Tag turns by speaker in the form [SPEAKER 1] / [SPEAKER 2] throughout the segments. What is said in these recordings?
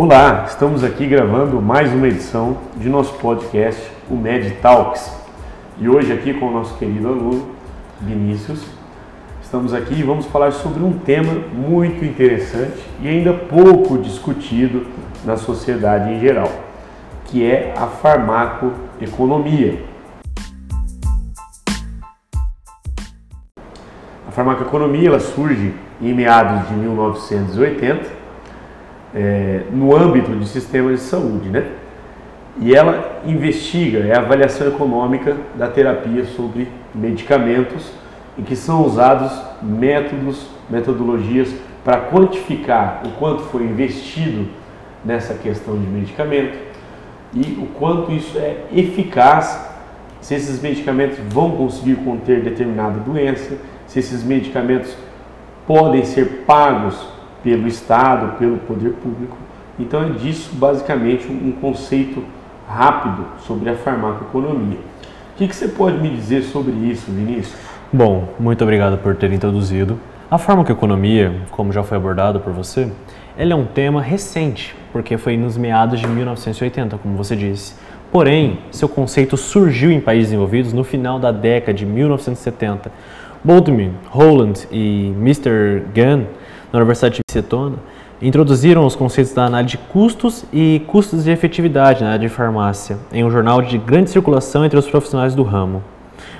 [SPEAKER 1] Olá, estamos aqui gravando mais uma edição de nosso podcast, o Med Talks. E hoje aqui com o nosso querido aluno Vinícius, estamos aqui e vamos falar sobre um tema muito interessante e ainda pouco discutido na sociedade em geral, que é a farmacoeconomia. A farmacoeconomia ela surge em meados de 1980 é, no âmbito de sistemas de saúde, né? E ela investiga, é a avaliação econômica da terapia sobre medicamentos em que são usados métodos, metodologias para quantificar o quanto foi investido nessa questão de medicamento e o quanto isso é eficaz, se esses medicamentos vão conseguir conter determinada doença, se esses medicamentos podem ser pagos pelo Estado, pelo poder público. Então é disso basicamente um conceito rápido sobre a farmacoeconomia. O que, que você pode me dizer sobre isso, Vinícius?
[SPEAKER 2] Bom, muito obrigado por ter introduzido. A farmacoeconomia, como já foi abordado por você, ela é um tema recente, porque foi nos meados de 1980, como você disse. Porém, seu conceito surgiu em países desenvolvidos no final da década de 1970. Baldwin, Holland e Mr. Gunn na Universidade de Setona, introduziram os conceitos da análise de custos e custos de efetividade na área de farmácia, em um jornal de grande circulação entre os profissionais do ramo.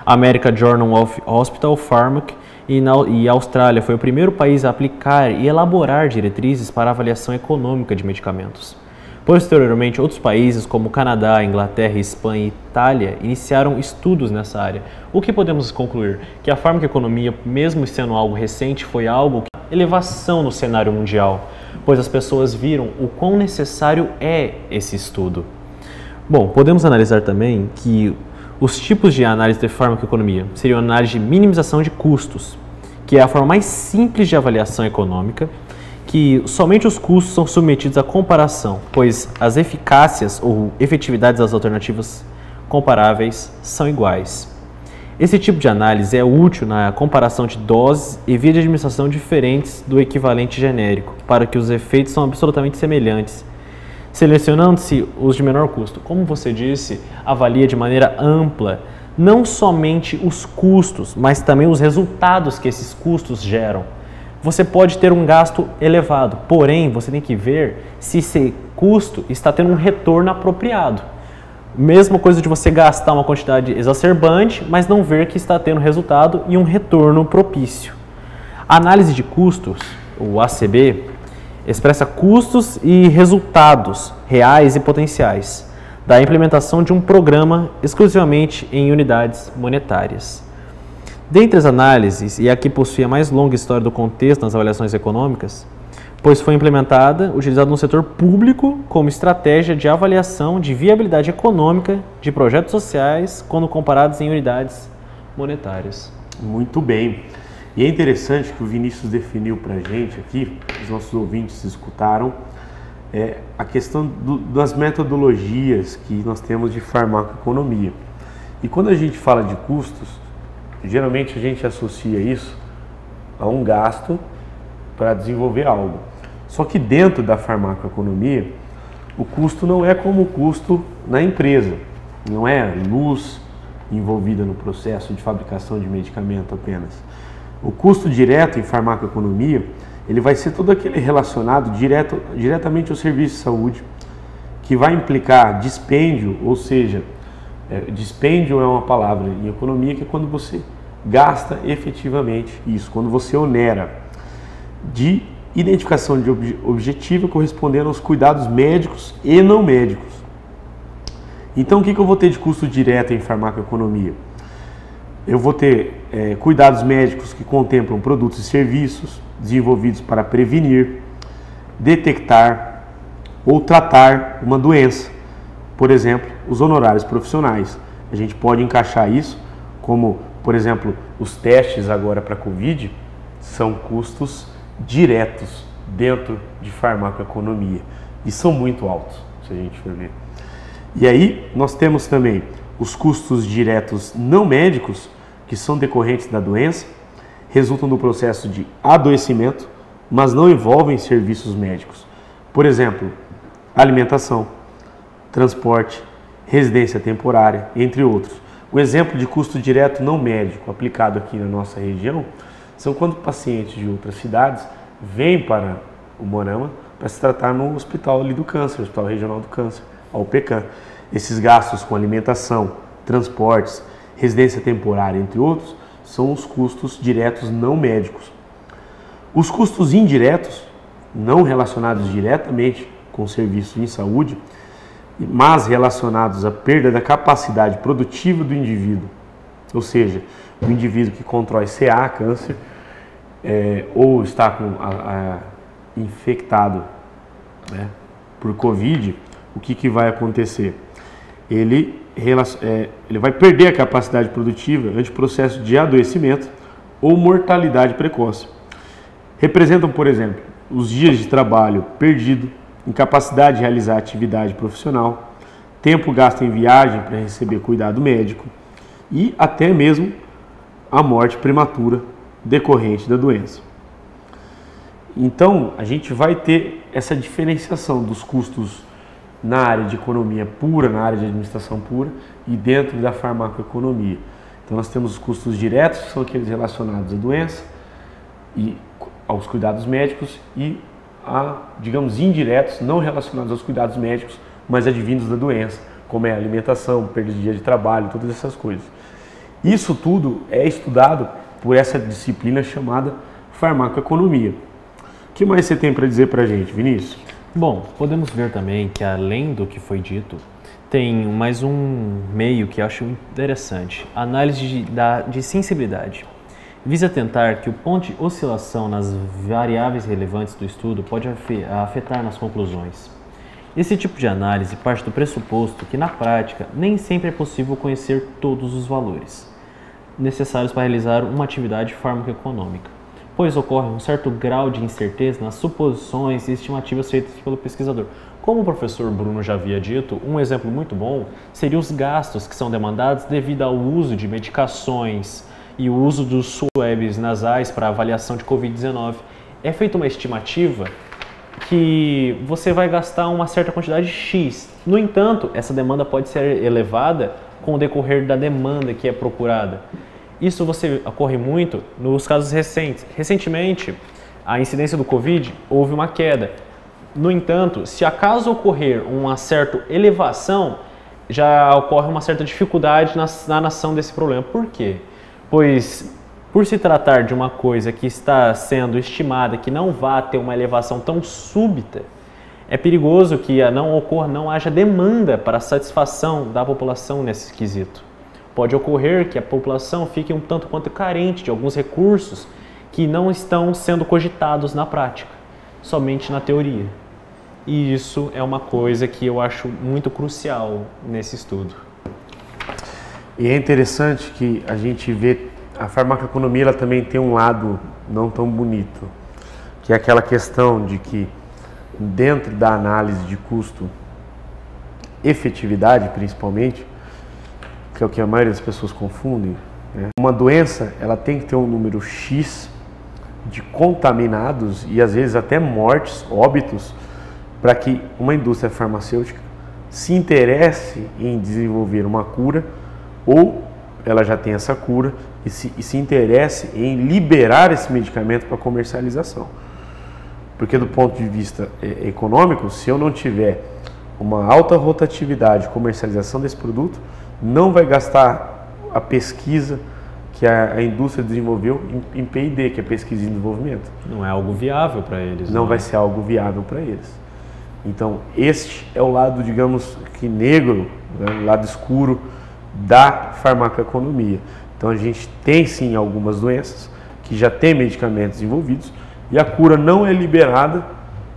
[SPEAKER 2] A American Journal of Hospital Pharmacy e, na, e a Austrália foi o primeiro país a aplicar e elaborar diretrizes para avaliação econômica de medicamentos. Posteriormente, outros países como Canadá, Inglaterra, Espanha e Itália iniciaram estudos nessa área. O que podemos concluir? Que a farmacoeconomia, mesmo sendo algo recente, foi algo que elevação no cenário mundial, pois as pessoas viram o quão necessário é esse estudo. Bom, podemos analisar também que os tipos de análise de farmacoeconomia seriam a análise de minimização de custos, que é a forma mais simples de avaliação econômica, que somente os custos são submetidos à comparação, pois as eficácias ou efetividades das alternativas comparáveis são iguais. Esse tipo de análise é útil na comparação de doses e vias de administração diferentes do equivalente genérico, para que os efeitos são absolutamente semelhantes, selecionando-se os de menor custo. Como você disse, avalia de maneira ampla não somente os custos, mas também os resultados que esses custos geram você pode ter um gasto elevado, porém você tem que ver se esse custo está tendo um retorno apropriado. Mesma coisa de você gastar uma quantidade exacerbante, mas não ver que está tendo resultado e um retorno propício. A análise de custos, o ACB, expressa custos e resultados reais e potenciais da implementação de um programa exclusivamente em unidades monetárias. Dentre as análises, e a que possui a mais longa história do contexto nas avaliações econômicas, pois foi implementada, utilizada no setor público como estratégia de avaliação de viabilidade econômica de projetos sociais quando comparados em unidades monetárias.
[SPEAKER 1] Muito bem. E é interessante que o Vinícius definiu para a gente aqui, os nossos ouvintes escutaram, é, a questão do, das metodologias que nós temos de farmacoeconomia. E quando a gente fala de custos, Geralmente a gente associa isso a um gasto para desenvolver algo. Só que dentro da farmacoeconomia, o custo não é como o custo na empresa. Não é luz envolvida no processo de fabricação de medicamento apenas. O custo direto em farmacoeconomia, ele vai ser todo aquele relacionado direto, diretamente ao serviço de saúde, que vai implicar dispêndio, ou seja, é, dispêndio é uma palavra em economia que é quando você gasta efetivamente isso, quando você onera de identificação de ob objetiva correspondendo aos cuidados médicos e não médicos. Então, o que, que eu vou ter de custo direto em farmacoeconomia? Eu vou ter é, cuidados médicos que contemplam produtos e serviços desenvolvidos para prevenir, detectar ou tratar uma doença por exemplo, os honorários profissionais. A gente pode encaixar isso como, por exemplo, os testes agora para Covid são custos diretos dentro de farmacoeconomia e são muito altos, se a gente for ver. E aí nós temos também os custos diretos não médicos, que são decorrentes da doença, resultam do processo de adoecimento, mas não envolvem serviços médicos. Por exemplo, alimentação, transporte, residência temporária, entre outros. O exemplo de custo direto não médico aplicado aqui na nossa região são quando pacientes de outras cidades vêm para o Morama para se tratar no hospital ali do câncer, Hospital Regional do Câncer, a UPCAM. Esses gastos com alimentação, transportes, residência temporária, entre outros, são os custos diretos não médicos. Os custos indiretos, não relacionados diretamente com serviços em saúde, mas relacionados à perda da capacidade produtiva do indivíduo, ou seja, o indivíduo que contrai CA, câncer, é, ou está com a, a, infectado né, por Covid, o que, que vai acontecer? Ele, é, ele vai perder a capacidade produtiva ante processo de adoecimento ou mortalidade precoce. Representam, por exemplo, os dias de trabalho perdido, incapacidade de realizar atividade profissional, tempo gasto em viagem para receber cuidado médico e até mesmo a morte prematura decorrente da doença. Então, a gente vai ter essa diferenciação dos custos na área de economia pura, na área de administração pura e dentro da farmacoeconomia. Então, nós temos os custos diretos, que são aqueles relacionados à doença e aos cuidados médicos, e a, digamos, indiretos, não relacionados aos cuidados médicos, mas advindos da doença, como é alimentação, perda de dia de trabalho, todas essas coisas. Isso tudo é estudado por essa disciplina chamada farmacoeconomia. O que mais você tem para dizer para a gente, Vinícius?
[SPEAKER 2] Bom, podemos ver também que além do que foi dito, tem mais um meio que acho interessante, análise de, da, de sensibilidade. Visa tentar que o ponto de oscilação nas variáveis relevantes do estudo pode afetar nas conclusões. Esse tipo de análise parte do pressuposto que, na prática, nem sempre é possível conhecer todos os valores necessários para realizar uma atividade farmacoeconômica, pois ocorre um certo grau de incerteza nas suposições e estimativas feitas pelo pesquisador. Como o professor Bruno já havia dito, um exemplo muito bom seria os gastos que são demandados devido ao uso de medicações e o uso dos swabs nasais para avaliação de Covid-19. É feita uma estimativa que você vai gastar uma certa quantidade X. No entanto, essa demanda pode ser elevada com o decorrer da demanda que é procurada. Isso você ocorre muito nos casos recentes. Recentemente, a incidência do Covid houve uma queda. No entanto, se acaso ocorrer uma certa elevação, já ocorre uma certa dificuldade na sanação desse problema. Por quê? Pois, por se tratar de uma coisa que está sendo estimada que não vá ter uma elevação tão súbita, é perigoso que não ocorra, não haja demanda para a satisfação da população nesse quesito pode ocorrer que a população fique um tanto quanto carente de alguns recursos que não estão sendo cogitados na prática, somente na teoria. E isso é uma coisa que eu acho muito crucial nesse estudo.
[SPEAKER 1] E é interessante que a gente vê a farmacoeconomia ela também tem um lado não tão bonito, que é aquela questão de que dentro da análise de custo efetividade principalmente, que é o que a maioria das pessoas confundem. Né? Uma doença ela tem que ter um número X de contaminados e às vezes até mortes, óbitos, para que uma indústria farmacêutica se interesse em desenvolver uma cura ou ela já tem essa cura e se, e se interesse em liberar esse medicamento para comercialização. Porque do ponto de vista é, econômico, se eu não tiver uma alta rotatividade comercialização desse produto, não vai gastar a pesquisa que a, a indústria desenvolveu em, em P&D, que é pesquisa e desenvolvimento.
[SPEAKER 2] Não é algo viável para eles.
[SPEAKER 1] Não, não vai ser algo viável para eles. Então, este é o lado, digamos que negro, né, o lado escuro da farmacoeconomia. Então, a gente tem sim algumas doenças que já têm medicamentos envolvidos e a cura não é liberada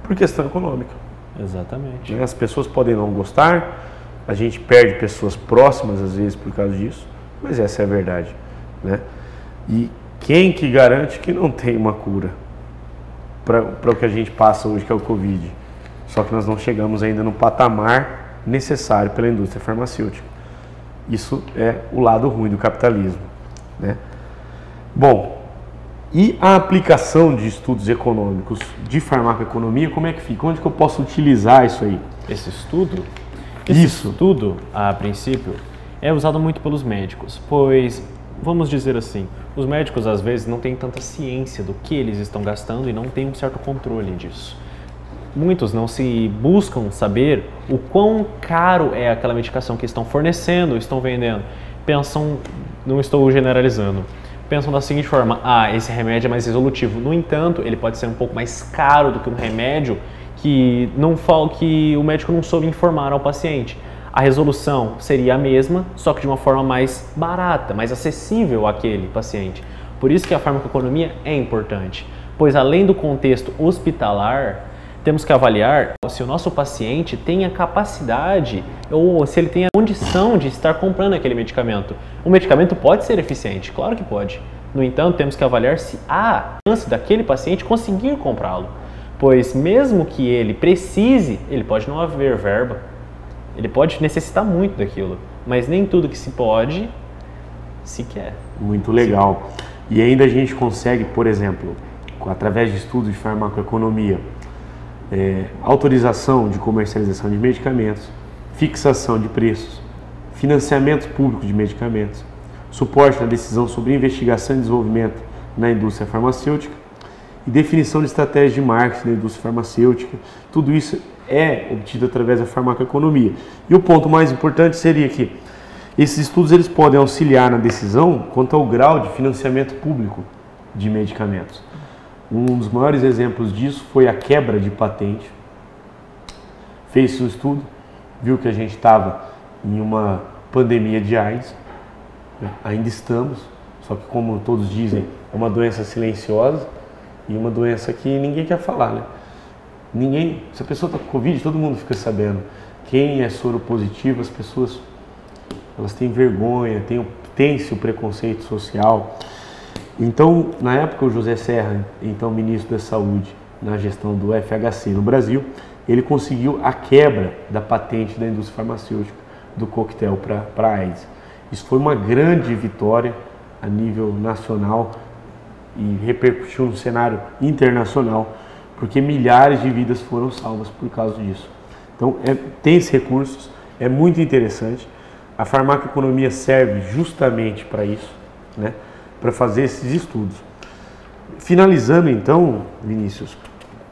[SPEAKER 1] por questão econômica.
[SPEAKER 2] Exatamente.
[SPEAKER 1] As pessoas podem não gostar, a gente perde pessoas próximas às vezes por causa disso, mas essa é a verdade, né? E quem que garante que não tem uma cura para o que a gente passa hoje, que é o Covid? Só que nós não chegamos ainda no patamar necessário pela indústria farmacêutica. Isso é o lado ruim do capitalismo, né? Bom, E a aplicação de estudos econômicos de farmacoeconomia, como é que fica? Onde que eu posso utilizar isso aí?
[SPEAKER 2] Esse estudo? Esse
[SPEAKER 1] Isso.
[SPEAKER 2] estudo, a princípio, é usado muito pelos médicos, pois, vamos dizer assim, os médicos às vezes não têm tanta ciência do que eles estão gastando e não têm um certo controle disso. Muitos não se buscam saber o quão caro é aquela medicação que estão fornecendo, estão vendendo. Pensam, não estou generalizando, pensam da seguinte forma: ah, esse remédio é mais resolutivo. No entanto, ele pode ser um pouco mais caro do que um remédio que não que o médico não soube informar ao paciente. A resolução seria a mesma, só que de uma forma mais barata, mais acessível àquele paciente. Por isso que a farmacoeconomia é importante, pois além do contexto hospitalar, temos que avaliar se o nosso paciente tem a capacidade ou se ele tem a condição de estar comprando aquele medicamento. O medicamento pode ser eficiente, claro que pode. No entanto, temos que avaliar se há chance daquele paciente conseguir comprá-lo. Pois mesmo que ele precise, ele pode não haver verba. Ele pode necessitar muito daquilo, mas nem tudo que se pode se quer.
[SPEAKER 1] Muito legal. E ainda a gente consegue, por exemplo, através de estudos de farmacoeconomia, é, autorização de comercialização de medicamentos, fixação de preços, financiamento público de medicamentos, suporte na decisão sobre investigação e desenvolvimento na indústria farmacêutica e definição de estratégias de marketing da indústria farmacêutica. Tudo isso é obtido através da farmacoeconomia. E o ponto mais importante seria que esses estudos eles podem auxiliar na decisão quanto ao grau de financiamento público de medicamentos. Um dos maiores exemplos disso foi a quebra de patente. Fez-se um estudo, viu que a gente estava em uma pandemia de AIDS, né? ainda estamos, só que como todos dizem, é uma doença silenciosa e uma doença que ninguém quer falar, né? Ninguém, se a pessoa está com Covid, todo mundo fica sabendo. Quem é soro positivo, as pessoas elas têm vergonha, têm, tem-se o preconceito social. Então, na época, o José Serra, então ministro da Saúde, na gestão do FHC no Brasil, ele conseguiu a quebra da patente da indústria farmacêutica do coquetel para a AIDS. Isso foi uma grande vitória a nível nacional e repercutiu no cenário internacional, porque milhares de vidas foram salvas por causa disso. Então, é, tem esses recursos, é muito interessante. A farmacoeconomia serve justamente para isso, né? Para fazer esses estudos. Finalizando então, Vinícius,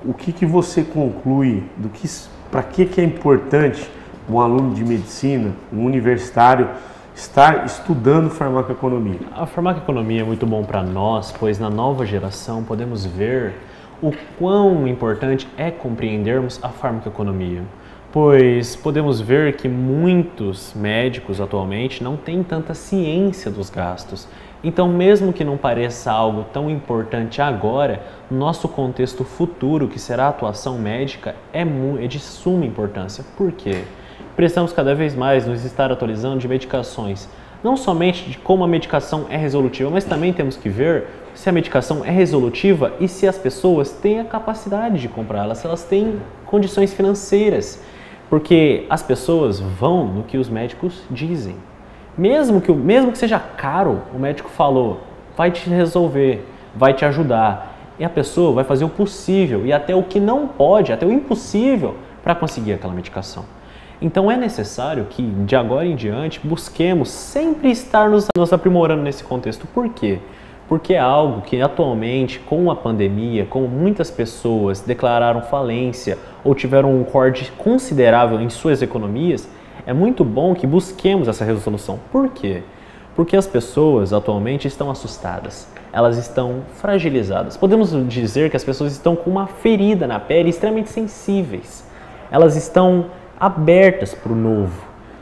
[SPEAKER 1] o que, que você conclui do que para que, que é importante um aluno de medicina, um universitário, estar estudando farmacoeconomia?
[SPEAKER 2] A farmacoeconomia é muito bom para nós, pois na nova geração podemos ver o quão importante é compreendermos a farmacoeconomia. Pois podemos ver que muitos médicos atualmente não têm tanta ciência dos gastos então, mesmo que não pareça algo tão importante agora, nosso contexto futuro, que será a atuação médica, é, é de suma importância. Por quê? Precisamos cada vez mais nos estar atualizando de medicações, não somente de como a medicação é resolutiva, mas também temos que ver se a medicação é resolutiva e se as pessoas têm a capacidade de comprá-la, se elas têm condições financeiras. Porque as pessoas vão no que os médicos dizem. Mesmo que, mesmo que seja caro, o médico falou, vai te resolver, vai te ajudar. E a pessoa vai fazer o possível e até o que não pode, até o impossível para conseguir aquela medicação. Então é necessário que de agora em diante busquemos sempre estar nos, nos aprimorando nesse contexto. Por quê? Porque é algo que atualmente, com a pandemia, como muitas pessoas declararam falência ou tiveram um corte considerável em suas economias, é muito bom que busquemos essa resolução. Por quê? Porque as pessoas atualmente estão assustadas, elas estão fragilizadas. Podemos dizer que as pessoas estão com uma ferida na pele extremamente sensíveis. Elas estão abertas para o novo.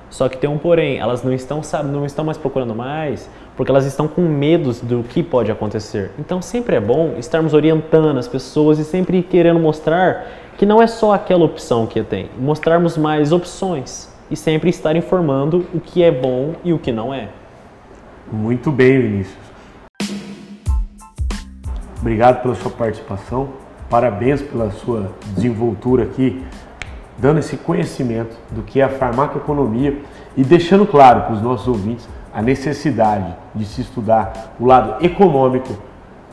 [SPEAKER 2] Só que tem um porém, elas não estão, sabe, não estão mais procurando mais, porque elas estão com medos do que pode acontecer. Então sempre é bom estarmos orientando as pessoas e sempre querendo mostrar que não é só aquela opção que tem, mostrarmos mais opções e sempre estar informando o que é bom e o que não é.
[SPEAKER 1] Muito bem, Vinícius. Obrigado pela sua participação. Parabéns pela sua desenvoltura aqui, dando esse conhecimento do que é a farmacoeconomia e deixando claro para os nossos ouvintes a necessidade de se estudar o lado econômico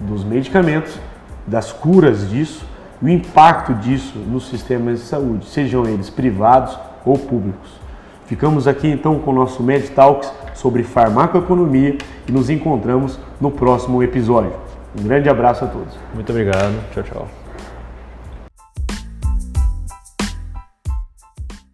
[SPEAKER 1] dos medicamentos, das curas disso o impacto disso nos sistemas de saúde, sejam eles privados ou públicos. Ficamos aqui então com o nosso MedTalks sobre farmacoeconomia e nos encontramos no próximo episódio. Um grande abraço a todos.
[SPEAKER 2] Muito obrigado. Tchau, tchau.